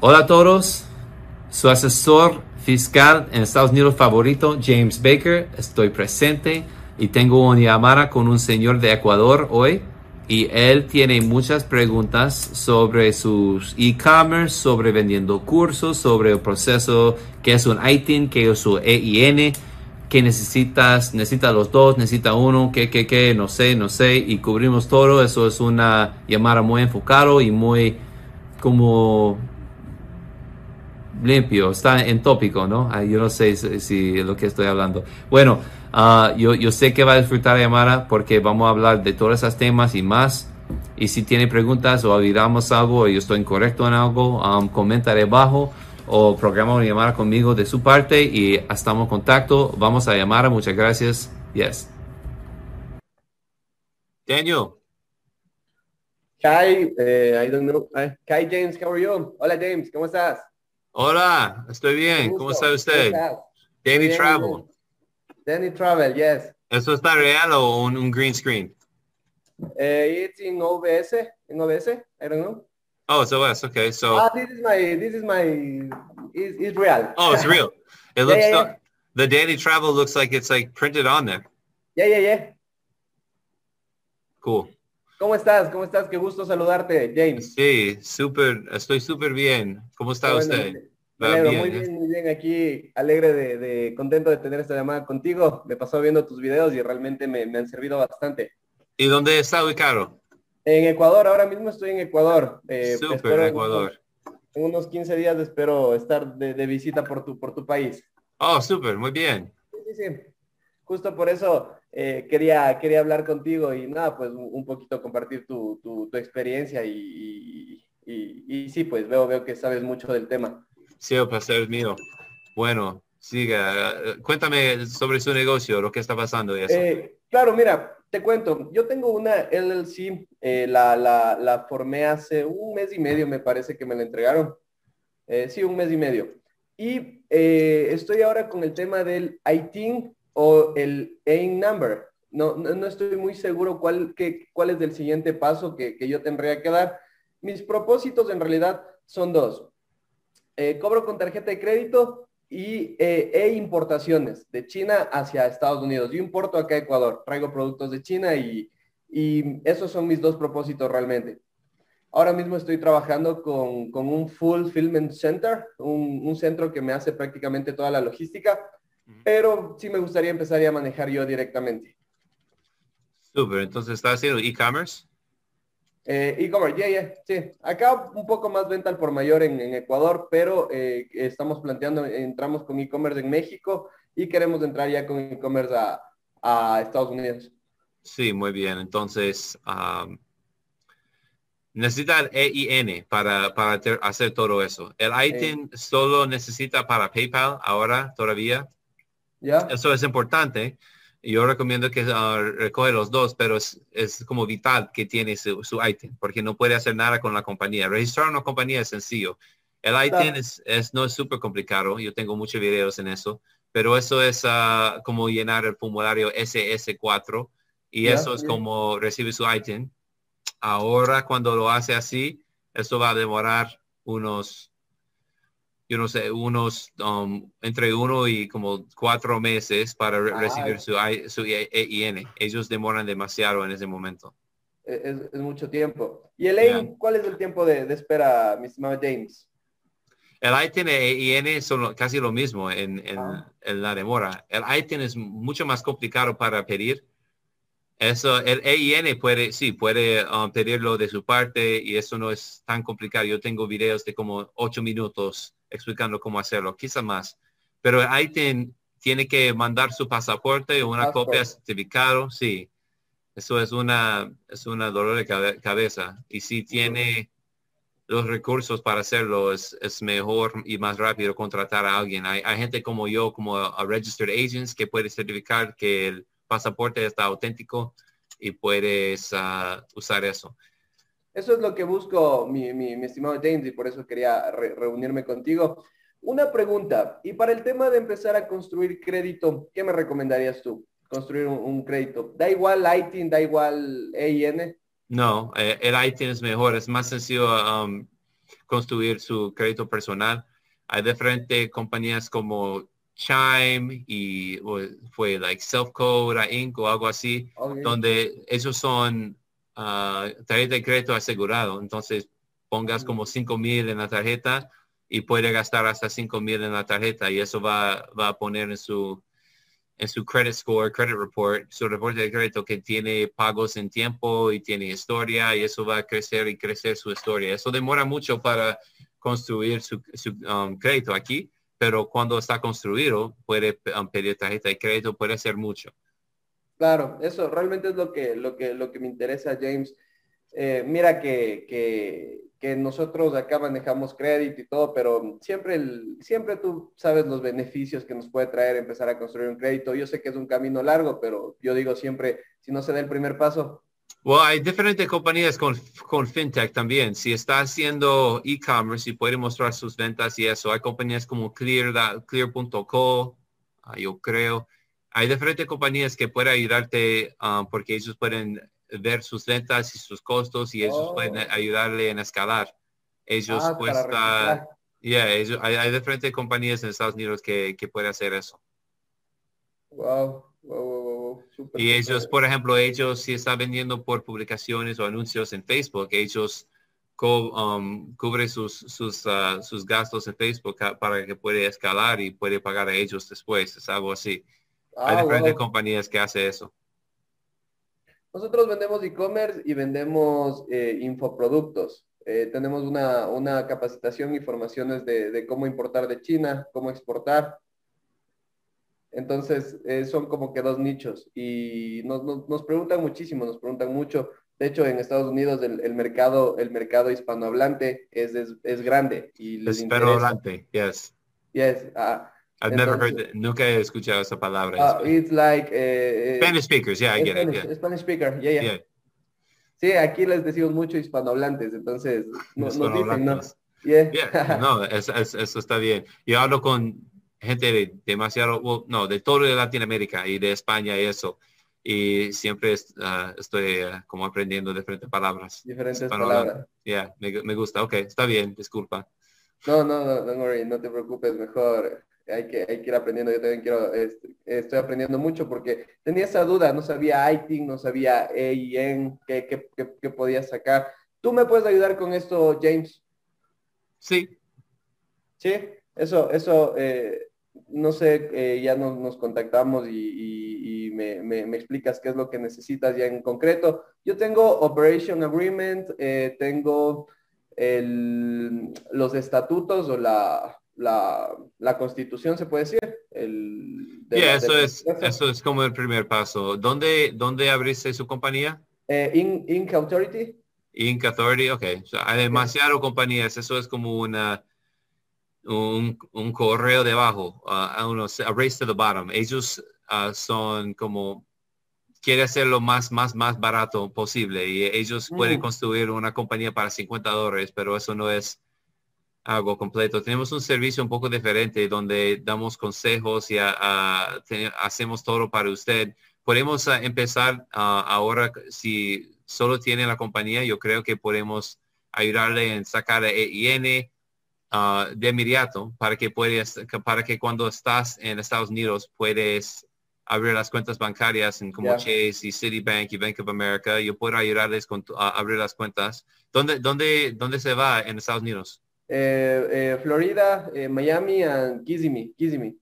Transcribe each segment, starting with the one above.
Hola a todos, su asesor fiscal en Estados Unidos favorito, James Baker. Estoy presente y tengo una llamada con un señor de Ecuador hoy y él tiene muchas preguntas sobre sus e-commerce, sobre vendiendo cursos, sobre el proceso, que es un ITIN, que es un EIN, que necesitas, necesita los dos, necesita uno, que, que, que, no sé, no sé, y cubrimos todo. Eso es una llamada muy enfocado y muy como limpio, está en tópico, ¿no? Ah, yo no sé si, es lo que estoy hablando. Bueno, ah, yo, yo sé que va a disfrutar llamada porque vamos a hablar de todos esos temas y más. Y si tiene preguntas o olvidamos algo o yo estoy incorrecto en algo, um, comenta debajo o programa una llamada conmigo de su parte y estamos en contacto. Vamos a llamar. Muchas gracias. Yes. Daniel. Hi, uh, I don't know. Hi, James. How are you? Hola, James. ¿Cómo estás? Hola, estoy bien. ¿Cómo está usted? Danny Travel. Danny Travel, yes. ¿Eso está real o un, green screen? Uh, it's in OBS. In OBS? I don't know. Oh, it's OS. Okay, so. Ah, this is my. This is my. Is it's real. Oh, it's real. It looks. yeah, yeah, yeah. The Danny Travel looks like it's like printed on there. Yeah, yeah, yeah. Cool. ¿Cómo estás? ¿Cómo estás? Qué gusto saludarte, James. Sí, súper, estoy súper bien. ¿Cómo está usted? muy bien, muy bien. Aquí, alegre de, contento de tener esta llamada contigo. Me pasó viendo tus videos y realmente me, han servido bastante. ¿Y dónde está ubicado? En Ecuador, ahora mismo estoy en Ecuador. Eh, súper, Ecuador. En unos 15 días espero estar de, visita por tu, por tu país. Oh, súper, muy bien. Sí, sí, sí. Justo por eso eh, quería, quería hablar contigo y nada, pues un, poquito compartir tu, tu, experiencia y, y, sí, pues veo, veo que sabes mucho del tema. Sí, el placer es mío. Bueno, siga. Cuéntame sobre su negocio, lo que está pasando. Y eso. Eh, claro, mira, te cuento. Yo tengo una LLC, eh, la, la, la, formé hace un mes y medio, me parece que me la entregaron. sí, un mes y medio. Y estoy ahora con el tema del ITIN o el AIN number. No, no, estoy muy seguro cuál, qué, cuál es el siguiente paso que, que, yo tendría que dar. Mis propósitos en realidad son dos. Eh, cobro con tarjeta de crédito y, eh, e importaciones de China hacia Estados Unidos. Yo importo acá a Ecuador, traigo productos de China y, y esos son mis dos propósitos realmente. Ahora mismo estoy trabajando con, con un Fulfillment Center, un, un centro que me hace prácticamente toda la logística pero sí me gustaría empezar a manejar yo directamente. Súper, entonces está haciendo e-commerce. Eh, e-commerce, ya, ya, sí. Acá un poco más venta al por mayor en, Ecuador, pero eh, estamos planteando, entramos con e-commerce en México y queremos entrar ya con e-commerce a, Estados Unidos. Sí, muy bien. Entonces, um, necesita el EIN para, para hacer todo eso. ¿El ITIN solo necesita para PayPal ahora todavía? Eso es importante. Yo recomiendo que uh, recoge los dos, pero es, como vital que tiene su, su ITIN, porque no puede hacer nada con la compañía. Registrar una compañía es sencillo. El ITIN es, no es súper complicado. Yo tengo muchos videos en eso, pero eso es uh, como llenar el formulario SS4 y eso es como recibir su ITIN. Ahora cuando lo hace así, eso va a demorar unos yo no sé, unos, um, entre uno y como cuatro meses para recibir su, su EIN. Ellos demoran demasiado en ese momento. E, es, mucho tiempo. ¿Y el EIN, cuál es el tiempo de, espera, mi estimado James? El ITIN e EIN son casi lo mismo en, ah. en, la demora. El ITIN es mucho más complicado para pedir. Eso, el EIN puede, sí, puede um, pedirlo de su parte y eso no es tan complicado. Yo tengo videos de como ocho minutos explicando cómo hacerlo, quizá más. Pero ahí tiene que mandar su pasaporte o una copia certificado, sí. Eso es una, es una dolor de cabeza. Y si tiene los recursos para hacerlo, es, es, mejor y más rápido contratar a alguien. Hay, hay gente como yo, como a, registered agents, que puede certificar que el pasaporte está auténtico y puedes ah, usar eso. Eso es lo que busco, mi, estimado James, y por eso quería reunirme contigo. Una pregunta, y para el tema de empezar a construir crédito, ¿qué me recomendarías tú? Construir un, crédito. ¿Da igual ITIN, da igual EIN? No, eh, el ITIN es mejor, es más sencillo um, construir su crédito personal. Hay diferentes compañías como Chime y fue like Self Code Inc. o algo así, donde esos son uh, tarjeta de crédito asegurado. Entonces pongas como 5 mil en la tarjeta y puede gastar hasta 5 mil en la tarjeta y eso va, va a poner en su en su credit score, credit report, su reporte de crédito que tiene pagos en tiempo y tiene historia y eso va a crecer y crecer su historia. Eso demora mucho para construir su, um, crédito aquí, pero cuando está construido puede um, pedir tarjeta de crédito, puede hacer mucho. Claro, eso realmente es lo que, lo que, lo que me interesa, James. Eh, mira que, que nosotros acá manejamos crédito y todo, pero siempre, el, siempre tú sabes los beneficios que nos puede traer empezar a construir un crédito. Yo sé que es un camino largo, pero yo digo siempre, si no se da el primer paso. Bueno, hay diferentes compañías con, con fintech también. Si está haciendo e-commerce y puede mostrar sus ventas y eso, hay compañías como Clear, Clear.co, ah, yo creo. Hay diferentes compañías que pueden ayudarte ah, porque ellos pueden ver sus ventas y sus costos y ellos pueden oh. ayudarle en escalar. Ellos ah, cuesta, yeah, ellos, hay, diferentes compañías en Estados Unidos que, que pueden hacer eso. Wow, y ellos, por ejemplo, ellos si están vendiendo por publicaciones o anuncios en Facebook, ellos um, cubren sus, sus, uh, sus gastos en Facebook para que pueda escalar y puede pagar a ellos después. Es algo así. Hay ah, diferentes compañías que hacen eso. Nosotros vendemos e-commerce y vendemos eh, infoproductos. Eh, tenemos una, capacitación y formaciones de, cómo importar de China, cómo exportar. Entonces, eh, son como que dos nichos y nos, preguntan muchísimo, nos preguntan mucho. De hecho, en Estados Unidos el, mercado, el mercado hispanohablante es, es, grande. Y hispanohablante, yes. Yes. Ah, I've never heard nunca he escuchado esa palabra. Uh, it's like uh, Spanish speakers, yeah, I get Spanish, it. Spanish speaker, yeah, yeah, Sí, aquí les decimos mucho hispanohablantes, entonces nos, dicen, ¿no? Yeah. no, eso, eso, está bien. Yo hablo con gente de demasiado, no, de todo de Latinoamérica y de España y eso. Y siempre uh, estoy uh, como aprendiendo diferentes palabras. Diferentes palabras. Yeah, me, me, gusta. Ok, está bien, disculpa. No, no, no, don't worry, no te preocupes, mejor hay que, hay que ir aprendiendo. Yo también quiero, este, estoy aprendiendo mucho porque tenía esa duda, no sabía ITIN, no sabía EIN, qué, qué, qué, podía sacar. ¿Tú me puedes ayudar con esto, James? Sí. Sí, eso, eso, eh, no sé, eh, ya nos, nos contactamos y, y, me, me, explicas qué es lo que necesitas ya en concreto. Yo tengo Operation Agreement, eh, tengo el, los estatutos o la, la, la constitución, se puede decir. El, eso, es, eso es como el primer paso. ¿Dónde, dónde abriste su compañía? Eh, Inc. Authority. Inc. Authority, ok. hay demasiadas compañías, eso es como una un, un correo debajo, uh, a unos, a race to the bottom. Ellos uh, son como quiere hacer lo más, más, más barato posible y ellos pueden mm. construir una compañía para 50 dólares, pero eso no es algo completo. Tenemos un servicio un poco diferente donde damos consejos y hacemos todo para usted. Podemos ah, empezar ah, ahora, si solo tiene la compañía, yo creo que podemos ayudarle en sacar EIN uh, de inmediato para que puedas, para que cuando estás en Estados Unidos puedes abrir las cuentas bancarias en como Chase y Citibank y Bank of America. Yo puedo ayudarles con, a abrir las cuentas. ¿Dónde, dónde, ¿Dónde se va en Estados Unidos? Eh, eh, Florida, eh, Miami and Kissimmee, Kissimmee.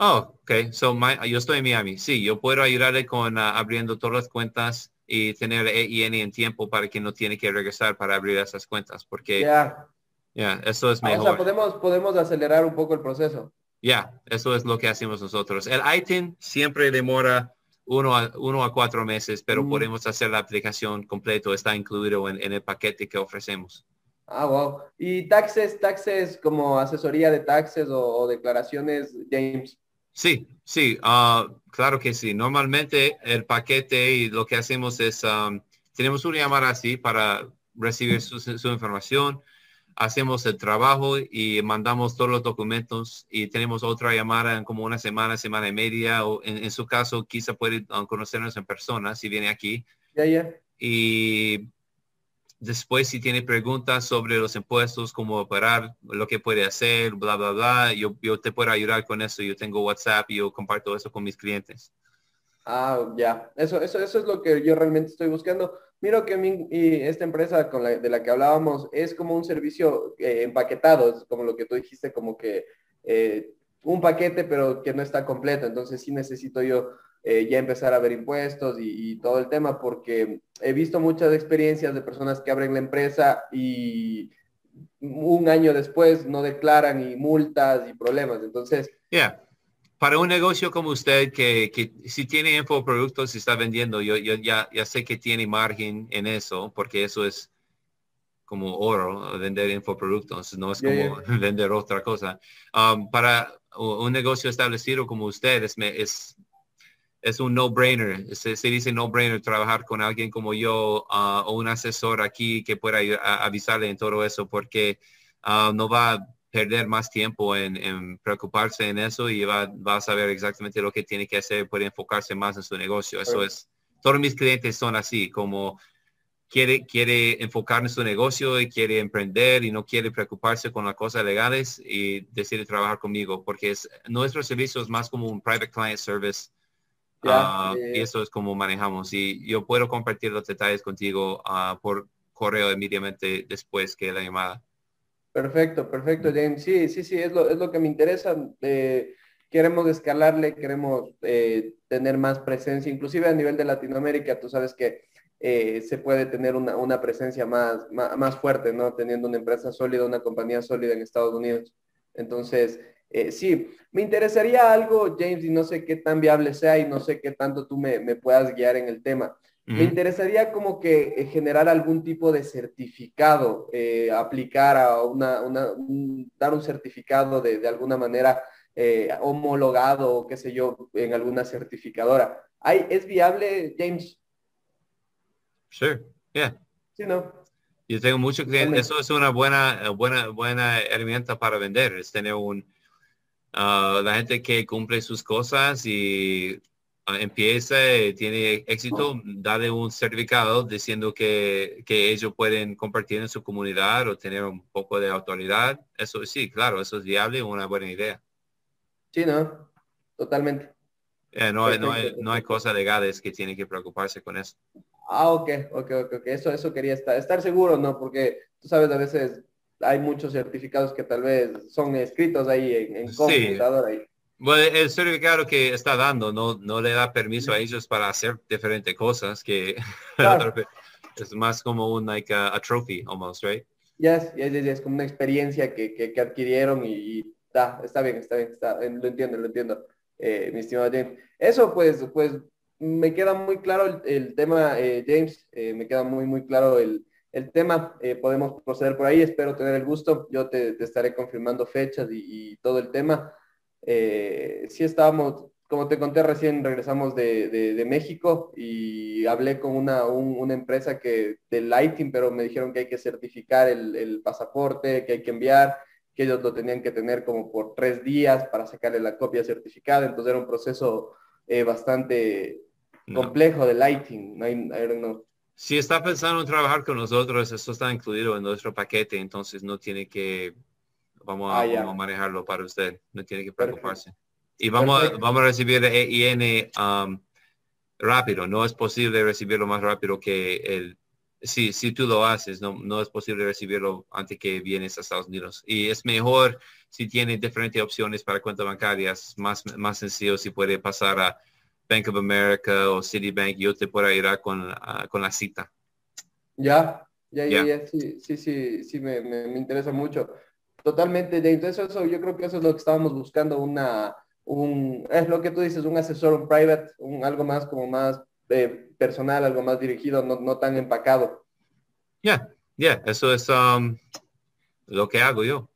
Oh, ok. So yo estoy en Miami. Sí, yo puedo ayudarle con ah, abriendo todas las cuentas y tener EIN en tiempo para que no tiene que regresar para abrir esas cuentas, porque ya, yeah. eso es mejor. Ah, o sea, podemos, podemos acelerar un poco el proceso. Ya, eso es lo que hacemos nosotros. El ITIN siempre demora uno a, uno a cuatro meses, pero mm. podemos hacer la aplicación completo, está incluido en el paquete que ofrecemos. Ah, wow. ¿Y taxes, taxes como asesoría de taxes o, declaraciones, James? Sí, sí, ah, claro que sí. Normalmente el paquete y lo que hacemos es, um, tenemos una llamada así para recibir su, información, hacemos el trabajo y mandamos todos los documentos y tenemos otra llamada en como una semana, semana y media, o en, su caso quizá puede um, conocernos en persona si viene aquí. Ya, ya. Y después si tiene preguntas sobre los impuestos, cómo operar, lo que puede hacer, bla, bla, bla, yo, yo te puedo ayudar con eso. Yo tengo WhatsApp y yo comparto eso con mis clientes. Ah, ya. Eso, eso, eso es lo que yo realmente estoy buscando. Miro que esta empresa de la que hablábamos es como un servicio eh, empaquetado, es como lo que tú dijiste, como que eh, un paquete, pero que no está completo. Entonces sí necesito yo eh, ya empezar a ver impuestos y, todo el tema, porque he visto muchas experiencias de personas que abren la empresa y un año después no declaran y multas y problemas. Entonces... Yeah. Para un negocio como usted, que, que si tiene infoproductos y está vendiendo, yo, yo ya, ya sé que tiene margen en eso, porque eso es como oro, vender infoproductos, no es como vender otra cosa. Um, para un negocio establecido como usted es, es, es un no-brainer. Se, dice no-brainer trabajar con alguien como yo uh, o un asesor aquí que pueda avisarle en todo eso porque uh, no va a perder más tiempo en, preocuparse en eso y va, va, a saber exactamente lo que tiene que hacer, puede enfocarse más en su negocio. Eso es, todos mis clientes son así, como quiere, quiere enfocar en su negocio y quiere emprender y no quiere preocuparse con las cosas legales y decide trabajar conmigo porque es, nuestro servicio es más como un private client service. Ah, y eso es como manejamos. Y yo puedo compartir los detalles contigo uh, por correo inmediatamente después que la llamada. Perfecto, perfecto, James. Sí, sí, sí, es lo, es lo que me interesa. Eh, queremos escalarle, queremos eh, tener más presencia, inclusive a nivel de Latinoamérica. Tú sabes que eh, se puede tener una, presencia más, más, fuerte, ¿no? Teniendo una empresa sólida, una compañía sólida en Estados Unidos. Entonces, eh, sí, me interesaría algo, James, y no sé qué tan viable sea y no sé qué tanto tú me, puedas guiar en el tema. Me interesaría como que eh, generar algún tipo de certificado, aplicar a una, dar un certificado de, de alguna manera homologado o qué sé yo, en alguna certificadora. ¿Hay, ¿Es viable, James? Sure, yeah. Sí, no. Yo tengo mucho clientes. Eso es una buena, buena, buena herramienta para vender. Es tener un, uh, la gente que cumple sus cosas y uh, empieza, y tiene éxito, darle un certificado diciendo que, que, ellos pueden compartir en su comunidad o tener un poco de autoridad. Eso sí, claro, eso es viable, una buena idea. Sí, no, totalmente. no, hay, no, hay, no hay cosas legales que tienen que preocuparse con eso. Ah, ok, ok, ok, ok. Eso, eso quería estar, estar seguro, ¿no? Porque tú sabes, a veces hay muchos certificados que tal vez son escritos ahí en, en computadora. Ahí. Bueno, el certificado que está dando no, no le da permiso a ellos para hacer diferentes cosas que es más como un like a, trophy almost, right? Yes, yes, yes, es como una experiencia que, que, adquirieron y, está, está bien, está bien, está, lo entiendo, lo entiendo, eh, mi estimado James. Eso pues, pues me queda muy claro el, tema, eh, James, eh, me queda muy, muy claro el, tema. Eh, podemos proceder por ahí, espero tener el gusto. Yo te, estaré confirmando fechas y, todo el tema. sí estábamos, como te conté recién, regresamos de, México y hablé con una, una, empresa que de Lighting, pero me dijeron que hay que certificar el, el pasaporte, que hay que enviar que ellos lo tenían que tener como por tres días para sacarle la copia certificada, entonces era un proceso bastante complejo de lighting. Si está pensando en trabajar con nosotros, eso está incluido en nuestro paquete, entonces no tiene que, vamos a, ah, manejarlo para usted, no tiene que preocuparse. Y vamos a, vamos a recibir EIN um, rápido, no es posible recibirlo más rápido que el, si, si tú lo haces, no, no es posible recibirlo antes que vienes a Estados Unidos. Y es mejor si tiene diferentes opciones para cuentas bancarias, más, más sencillo si puede pasar a Bank of America o Citibank, yo te puedo ayudar con, uh, con la cita. Ya, ya, ya, ya, sí, sí, sí, sí, me, me, interesa mucho. Totalmente, de entonces eso, yo creo que eso es lo que estábamos buscando, una, un, es lo que tú dices, un asesor, un private, un, algo más como más eh, personal, algo más dirigido, no, no tan empacado. Ya, ya, eso es um, lo que hago yo.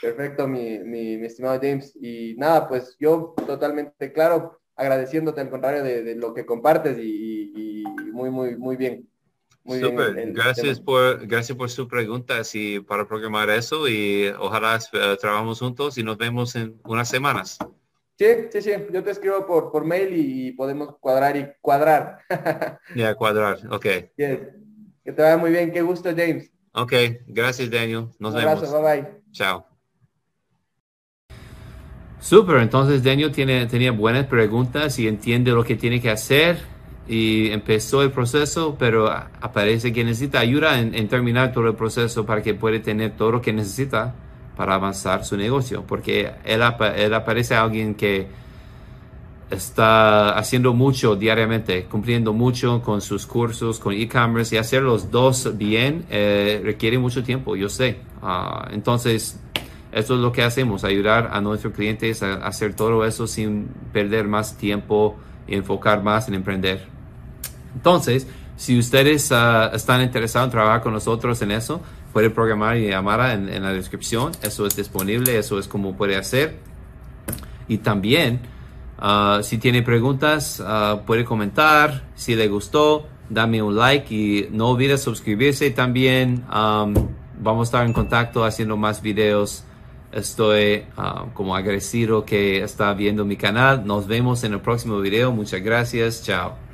Perfecto, mi, mi, mi, estimado James. Y nada, pues yo totalmente claro, agradeciéndote al contrario de, lo que compartes y, muy, muy, muy bien. Muy Bien gracias por gracias por sus preguntas y para programar eso y ojalá uh, trabajemos juntos y nos vemos en unas semanas. Sí, sí, sí, yo te escribo por, por mail y podemos cuadrar y cuadrar. Ya, cuadrar, ok. Que te vaya muy bien. Qué gusto, James. Ok, gracias, Daniel. Nos Un vemos. Bye bye. Chao. Super, entonces Daniel tiene, tenía buenas preguntas y entiende lo que tiene que hacer y empezó el proceso, pero aparece que necesita ayuda en, terminar todo el proceso para que pueda tener todo lo que necesita para avanzar su negocio, porque él, él aparece alguien que está haciendo mucho diariamente, cumpliendo mucho con sus cursos, con e-commerce y hacer los dos bien eh, requiere mucho tiempo, yo sé. Ah, entonces, eso es lo que hacemos, ayudar a nuestros clientes a, hacer todo eso sin perder más tiempo y enfocar más en emprender. Entonces, si ustedes ah, están interesados en trabajar con nosotros en eso, pueden programar y llamar en, la descripción. Eso es disponible, eso es como puede hacer. Y también, ah, si tiene preguntas, uh, puede comentar. Si le gustó, dame un like y no olvides suscribirse. También vamos a estar en contacto haciendo más videos Estoy ah, como agradecido que está viendo mi canal. Nos vemos en el próximo video. Muchas gracias. Chao.